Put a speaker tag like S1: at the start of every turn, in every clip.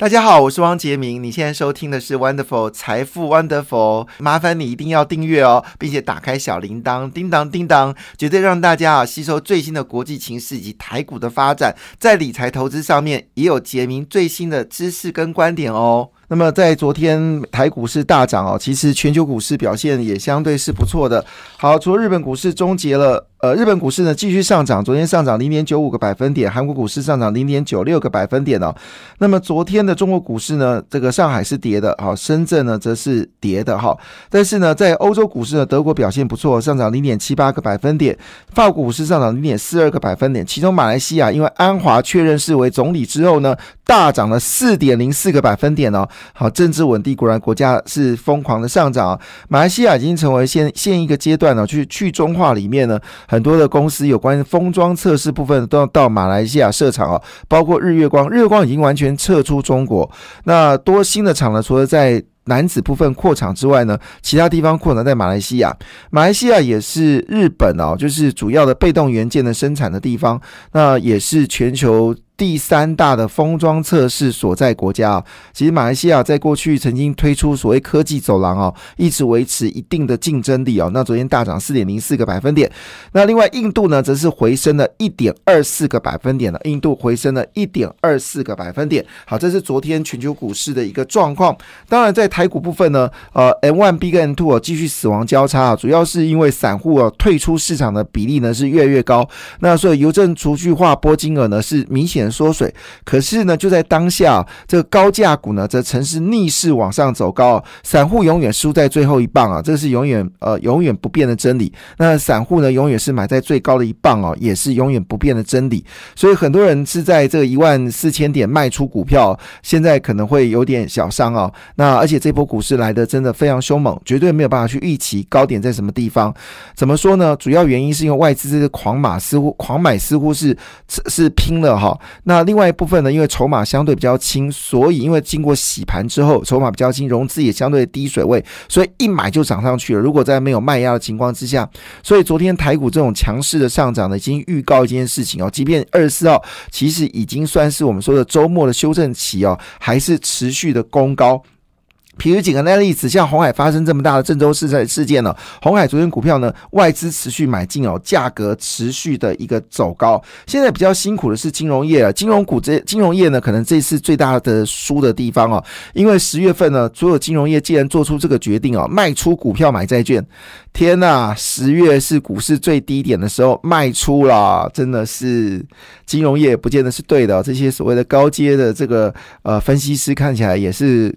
S1: 大家好，我是汪杰明。你现在收听的是 Wonderful 财富 Wonderful，麻烦你一定要订阅哦，并且打开小铃铛，叮当叮当，绝对让大家啊吸收最新的国际情势以及台股的发展，在理财投资上面也有杰明最新的知识跟观点哦。那么在昨天台股市大涨哦，其实全球股市表现也相对是不错的。好，除了日本股市终结了。呃，日本股市呢继续上涨，昨天上涨零点九五个百分点，韩国股市上涨零点九六个百分点哦。那么昨天的中国股市呢，这个上海是跌的，好，深圳呢则是跌的哈。但是呢，在欧洲股市呢，德国表现不错，上涨零点七八个百分点，法国股市上涨零点四二个百分点，其中马来西亚因为安华确认是为总理之后呢，大涨了四点零四个百分点哦。好，政治稳定，果然国家是疯狂的上涨。马来西亚已经成为现现一个阶段呢，去去中化里面呢。很多的公司有关封装测试部分都要到马来西亚设厂啊，包括日月光，日月光已经完全撤出中国。那多新的厂呢？除了在男子部分扩厂之外呢，其他地方扩展在马来西亚。马来西亚也是日本哦，就是主要的被动元件的生产的地方，那也是全球。第三大的封装测试所在国家啊，其实马来西亚在过去曾经推出所谓科技走廊哦，一直维持一定的竞争力哦。那昨天大涨四点零四个百分点。那另外印度呢，则是回升了一点二四个百分点了。印度回升了一点二四个百分点。好，这是昨天全球股市的一个状况。当然，在台股部分呢，呃，N one B 跟 N two 哦继续死亡交叉啊，主要是因为散户啊退出市场的比例呢是越来越高。那所以邮政储蓄划拨金额呢是明显。缩水，可是呢，就在当下，这个高价股呢，则城市逆势往上走高，散户永远输在最后一棒啊，这是永远呃永远不变的真理。那散户呢，永远是买在最高的一棒哦，也是永远不变的真理。所以很多人是在这个一万四千点卖出股票，现在可能会有点小伤哦。那而且这波股市来的真的非常凶猛，绝对没有办法去预期高点在什么地方。怎么说呢？主要原因是因为外资这个狂马似乎狂买似乎是是拼了哈。那另外一部分呢，因为筹码相对比较轻，所以因为经过洗盘之后，筹码比较轻，融资也相对低水位，所以一买就涨上去了。如果在没有卖压的情况之下，所以昨天台股这种强势的上涨呢，已经预告一件事情哦，即便二十四号其实已经算是我们说的周末的修正期哦，还是持续的攻高。比如几个例子，像红海发生这么大的郑州事事事件呢？红海昨天股票呢，外资持续买进哦，价格持续的一个走高。现在比较辛苦的是金融业啊，金融股这金融业呢，可能这次最大的输的地方哦，因为十月份呢，所有金融业既然做出这个决定哦，卖出股票买债券，天呐，十月是股市最低点的时候卖出了，真的是金融业不见得是对的。这些所谓的高阶的这个呃分析师看起来也是。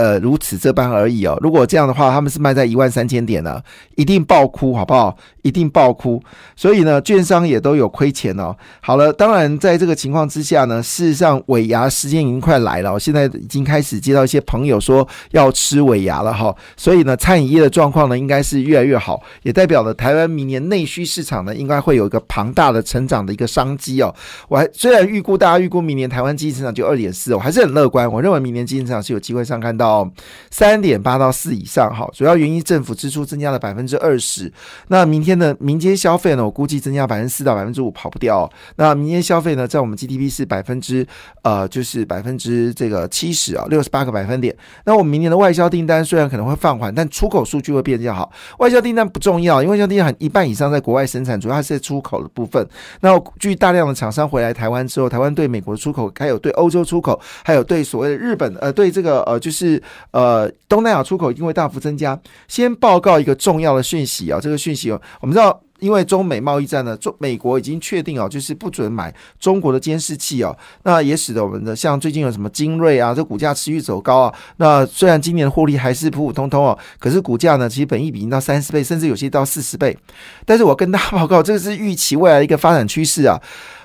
S1: 呃，如此这般而已哦。如果这样的话，他们是卖在一万三千点呢，一定爆哭，好不好？一定爆哭。所以呢，券商也都有亏钱哦。好了，当然在这个情况之下呢，事实上尾牙时间已经快来了，现在已经开始接到一些朋友说要吃尾牙了哈。所以呢，餐饮业的状况呢，应该是越来越好，也代表了台湾明年内需市场呢，应该会有一个庞大的成长的一个商机哦。我还虽然预估大家预估明年台湾经济增长就二点四，我还是很乐观。我认为明年经济增长是有机会上看到。到三点八到四以上，哈，主要原因政府支出增加了百分之二十。那明天的民间消费呢？我估计增加百分之四到百分之五跑不掉。那民间消费呢，在我们 GDP 是百分之呃，就是百分之这个七十啊，六十八个百分点。那我们明年的外销订单虽然可能会放缓，但出口数据会变较好。外销订单不重要，因为外销订单很一半以上在国外生产，主要是在出口的部分。那据大量的厂商回来台湾之后，台湾对美国出口，还有对欧洲出口，还有对所谓的日本呃，对这个呃，就是。呃，东南亚出口一定会大幅增加。先报告一个重要的讯息啊，这个讯息哦，我们知道，因为中美贸易战呢，中美国已经确定哦，就是不准买中国的监视器哦，那也使得我们的像最近有什么精锐啊，这股价持续走高啊。那虽然今年的获利还是普普通通哦，可是股价呢，其实本益比已经到三十倍，甚至有些到四十倍。但是我跟大家报告，这个是预期未来的一个发展趋势啊。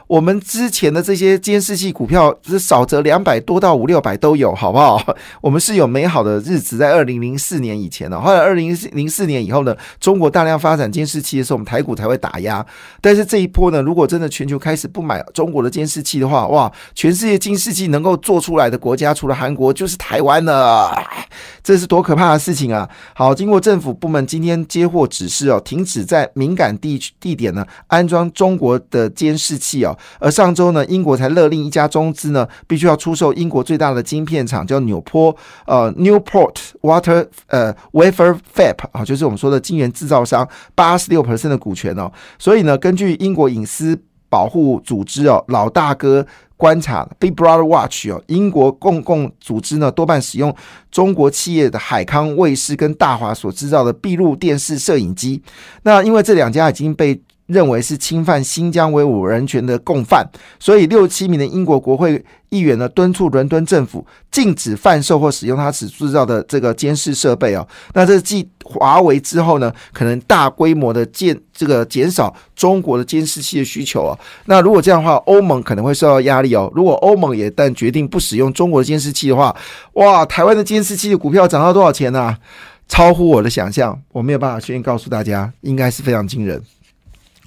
S1: 我们之前的这些监视器股票是少则两百多到五六百都有，好不好？我们是有美好的日子在二零零四年以前的，后来二零零四年以后呢，中国大量发展监视器的时候，我们台股才会打压。但是这一波呢，如果真的全球开始不买中国的监视器的话，哇，全世界监视器能够做出来的国家，除了韩国就是台湾了，这是多可怕的事情啊！好，经过政府部门今天接获指示哦，停止在敏感地地点呢安装中国的监视器哦。而上周呢，英国才勒令一家中资呢，必须要出售英国最大的晶片厂，叫纽坡呃 Newport Water 呃 Wafer Fab 啊，就是我们说的晶圆制造商八十六 percent 的股权哦。所以呢，根据英国隐私保护组织哦，老大哥。观察 Big Brother Watch 哦，英国公共组织呢多半使用中国企业的海康卫视跟大华所制造的闭路电视摄影机。那因为这两家已经被认为是侵犯新疆维吾尔人权的共犯，所以六七名的英国国会议员呢敦促伦敦政府禁止贩售或使用他所制造的这个监视设备哦。那这继华为之后呢，可能大规模的减这个减少中国的监视器的需求啊。那如果这样的话，欧盟可能会受到压力哦。如果欧盟也但决定不使用中国的监视器的话，哇，台湾的监视器的股票涨到多少钱呢？超乎我的想象，我没有办法先告诉大家，应该是非常惊人。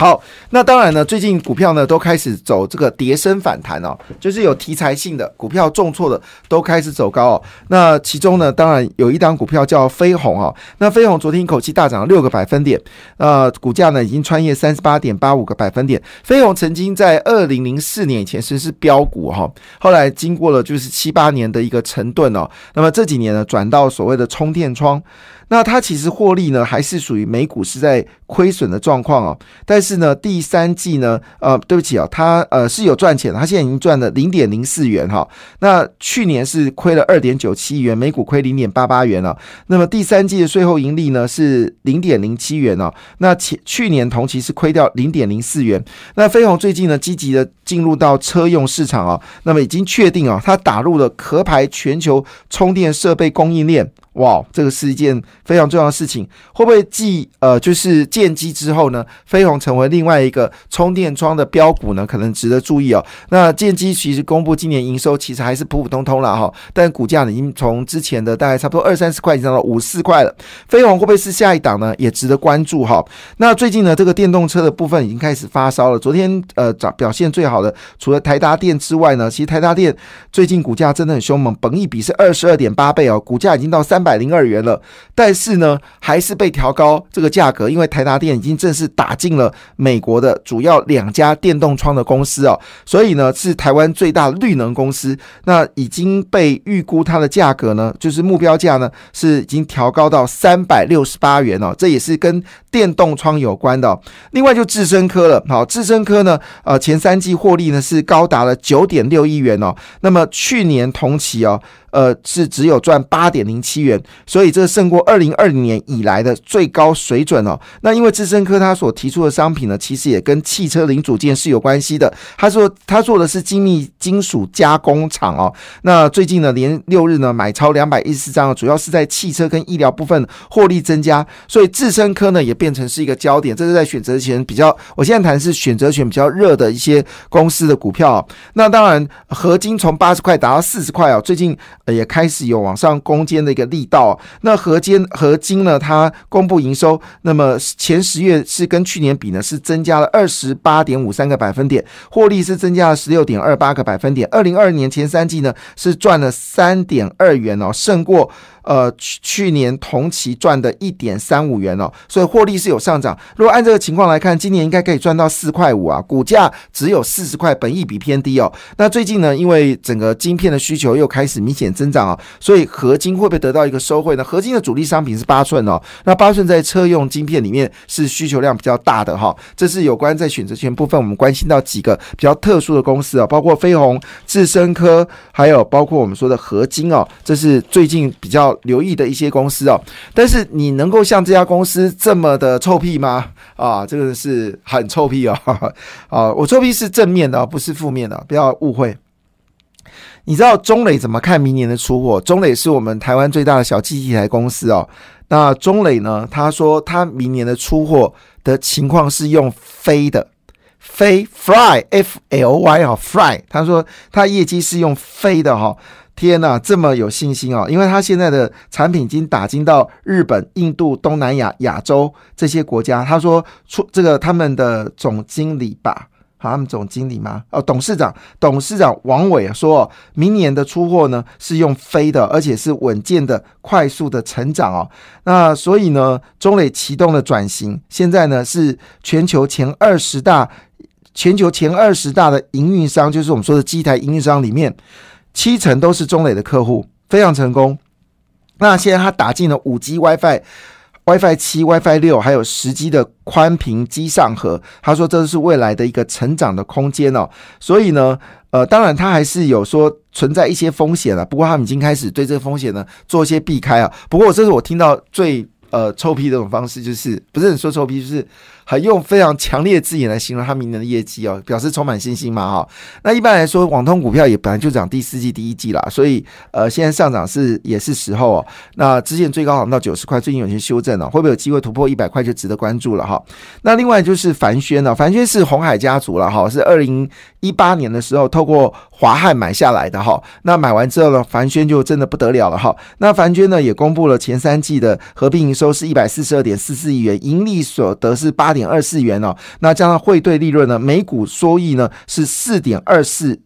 S1: 好，那当然呢，最近股票呢都开始走这个跌升反弹哦，就是有题材性的股票重挫的都开始走高哦。那其中呢，当然有一档股票叫飞鸿哦，那飞鸿昨天一口气大涨了六个百分点，呃，股价呢已经穿越三十八点八五个百分点。飞鸿曾经在二零零四年以前是是标股哈，后来经过了就是七八年的一个沉顿哦，那么这几年呢转到所谓的充电窗。那它其实获利呢，还是属于美股是在亏损的状况哦。但是是呢，第三季呢，呃，对不起啊，它呃是有赚钱的，它现在已经赚了零点零四元哈。那去年是亏了二点九七元，每股亏零点八八元了。那么第三季的税后盈利呢是零点零七元哦。那前去年同期是亏掉零点零四元。那飞鸿最近呢，积极的进入到车用市场哦，那么已经确定哦，它打入了壳牌全球充电设备供应链。哇，这个是一件非常重要的事情，会不会继呃就是建机之后呢，飞鸿成为另外一个充电桩的标股呢？可能值得注意哦。那建机其实公布今年营收其实还是普普通通了哈，但股价呢已经从之前的大概差不多二三十块，已经到五四块了。飞鸿会不会是下一档呢？也值得关注哈。那最近呢，这个电动车的部分已经开始发烧了。昨天呃涨表现最好的，除了台达电之外呢，其实台达电最近股价真的很凶猛，本一比是二十二点八倍哦，股价已经到三百。百零二元了，但是呢，还是被调高这个价格，因为台达电已经正式打进了美国的主要两家电动窗的公司哦，所以呢，是台湾最大绿能公司。那已经被预估它的价格呢，就是目标价呢，是已经调高到三百六十八元哦，这也是跟电动窗有关的。另外就智深科了，好，智深科呢，呃，前三季获利呢是高达了九点六亿元哦，那么去年同期哦。呃，是只有赚八点零七元，所以这胜过二零二零年以来的最高水准哦。那因为智深科他所提出的商品呢，其实也跟汽车零组件是有关系的。他说他做的是精密金属加工厂哦。那最近呢，连六日呢买超两百一十四张，主要是在汽车跟医疗部分获利增加，所以智深科呢也变成是一个焦点。这是在选择权比较，我现在谈是选择权比较热的一些公司的股票。那当然，合金从八十块达到四十块哦，最近。也开始有往上攻坚的一个力道。那合金合金呢？它公布营收，那么前十月是跟去年比呢，是增加了二十八点五三个百分点，获利是增加了十六点二八个百分点。二零二二年前三季呢，是赚了三点二元哦，胜过。呃，去去年同期赚的一点三五元哦，所以获利是有上涨。如果按这个情况来看，今年应该可以赚到四块五啊，股价只有四十块，本益比偏低哦。那最近呢，因为整个晶片的需求又开始明显增长啊，所以合金会不会得到一个收惠呢？合金的主力商品是八寸哦，那八寸在车用晶片里面是需求量比较大的哈。这是有关在选择权部分，我们关心到几个比较特殊的公司啊，包括飞鸿、智深科，还有包括我们说的合金哦，这是最近比较。留意的一些公司哦，但是你能够像这家公司这么的臭屁吗？啊，这个是很臭屁哦！啊，我臭屁是正面的，不是负面的，不要误会。你知道中磊怎么看明年的出货？中磊是我们台湾最大的小机器台公司哦。那中磊呢？他说他明年的出货的情况是用飞的，飞 fly f l y 啊 fly。他说他业绩是用飞的哈。天呐，这么有信心哦！因为他现在的产品已经打进到日本、印度、东南亚、亚洲这些国家。他说出这个他们的总经理吧，好，他们总经理吗？哦，董事长，董事长王伟说，明年的出货呢是用飞的，而且是稳健的、快速的成长哦。那所以呢，中磊启动了转型，现在呢是全球前二十大。全球前二十大的营运商，就是我们说的机台营运商里面，七成都是中磊的客户，非常成功。那现在他打进了五 G WiFi。WiFi 七、WiFi 六，还有十 G 的宽频机上盒，他说这是未来的一个成长的空间哦。所以呢，呃，当然他还是有说存在一些风险了，不过他们已经开始对这个风险呢做一些避开啊。不过这是我听到最呃臭屁的这种方式，就是不是你说臭屁，就是。还用非常强烈的字眼来形容他明年的业绩哦，表示充满信心嘛哈。那一般来说，网通股票也本来就涨第四季、第一季啦，所以呃，现在上涨是也是时候哦。那之前最高涨到九十块，最近有些修正了，会不会有机会突破一百块就值得关注了哈。那另外就是凡轩呢，凡轩是红海家族了哈，是二零一八年的时候透过华汉买下来的哈。那买完之后呢，凡轩就真的不得了了哈。那凡轩呢也公布了前三季的合并营收是一百四十二点四四亿元，盈利所得是八。点二四元哦，那加上汇兑利润呢？每股收益呢是四点二四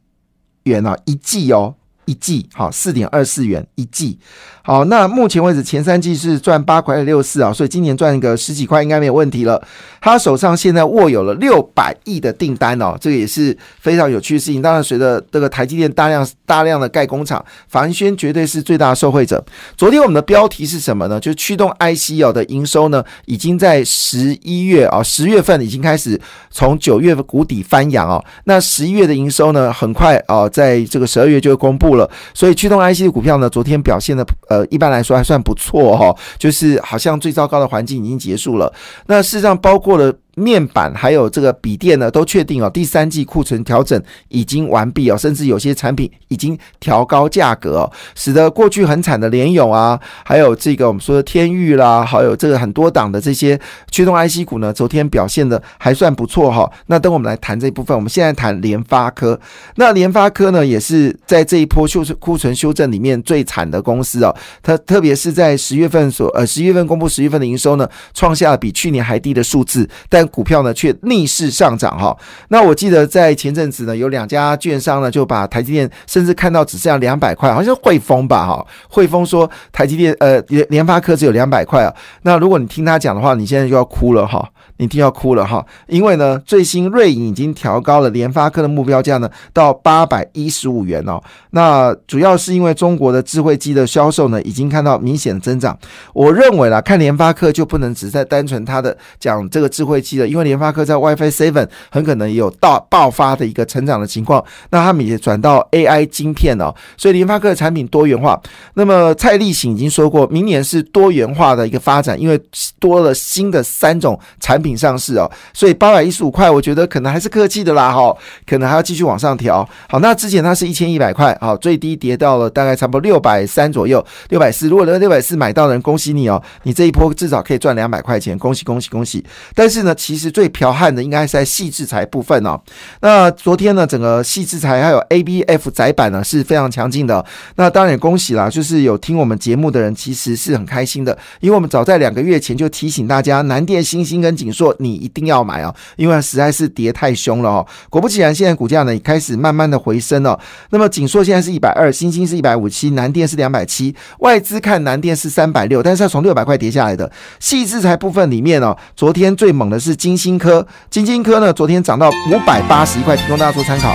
S1: 元哦，一季哦，一季好，四点二四元一季。好，那目前为止前三季是赚八块六四啊，所以今年赚个十几块应该没有问题了。他手上现在握有了六百亿的订单哦，这个也是非常有趣的事情。当然，随着这个台积电大量大量的盖工厂，凡轩绝对是最大的受惠者。昨天我们的标题是什么呢？就是驱动 IC 哦的营收呢，已经在十一月啊十月份已经开始从九月谷底翻扬哦。那十一月的营收呢，很快啊在这个十二月就会公布了。所以驱动 IC 的股票呢，昨天表现的。呃，一般来说还算不错哈，就是好像最糟糕的环境已经结束了。那事实上包括了。面板还有这个笔电呢，都确定哦，第三季库存调整已经完毕哦，甚至有些产品已经调高价格哦，使得过去很惨的联咏啊，还有这个我们说的天域啦，还有这个很多档的这些驱动 IC 股呢，昨天表现的还算不错哈。那等我们来谈这一部分，我们现在谈联发科。那联发科呢，也是在这一波修库存修正里面最惨的公司哦。它特别是在十月份所呃十月份公布十月份的营收呢，创下了比去年还低的数字，但股票呢却逆势上涨哈，那我记得在前阵子呢，有两家券商呢就把台积电甚至看到只剩下两百块，好像汇丰吧哈，汇丰说台积电呃联联发科只有两百块啊，那如果你听他讲的话，你现在就要哭了哈，你听要哭了哈，因为呢最新瑞银已经调高了联发科的目标价呢到八百一十五元哦，那主要是因为中国的智慧机的销售呢已经看到明显的增长，我认为啦，看联发科就不能只在单纯它的讲这个智慧机。因为联发科在 WiFi Seven 很可能也有大爆发的一个成长的情况，那他们也转到 AI 晶片哦，所以联发科的产品多元化。那么蔡立行已经说过，明年是多元化的一个发展，因为多了新的三种产品上市哦，所以八百一十五块，我觉得可能还是客气的啦哈，可能还要继续往上调。好，那之前它是一千一百块，好，最低跌到了大概差不多六百三左右，六百四。如果那六百四买到的人，恭喜你哦，你这一波至少可以赚两百块钱，恭喜恭喜恭喜！但是呢。其实最剽悍的应该是在细制裁部分哦。那昨天呢，整个细制裁还有 ABF 窄板呢是非常强劲的。那当然也恭喜啦，就是有听我们节目的人其实是很开心的，因为我们早在两个月前就提醒大家，南电、星星跟景说你一定要买啊，因为实在是跌太凶了哦。果不其然，现在股价呢也开始慢慢的回升了。那么景硕现在是一百二，星星是一百五七，南电是两百七。外资看南电是三百六，但是要从六百块跌下来的。细制裁部分里面呢，昨天最猛的是。金星科，金星科呢，昨天涨到五百八十一块，提供大家做参考。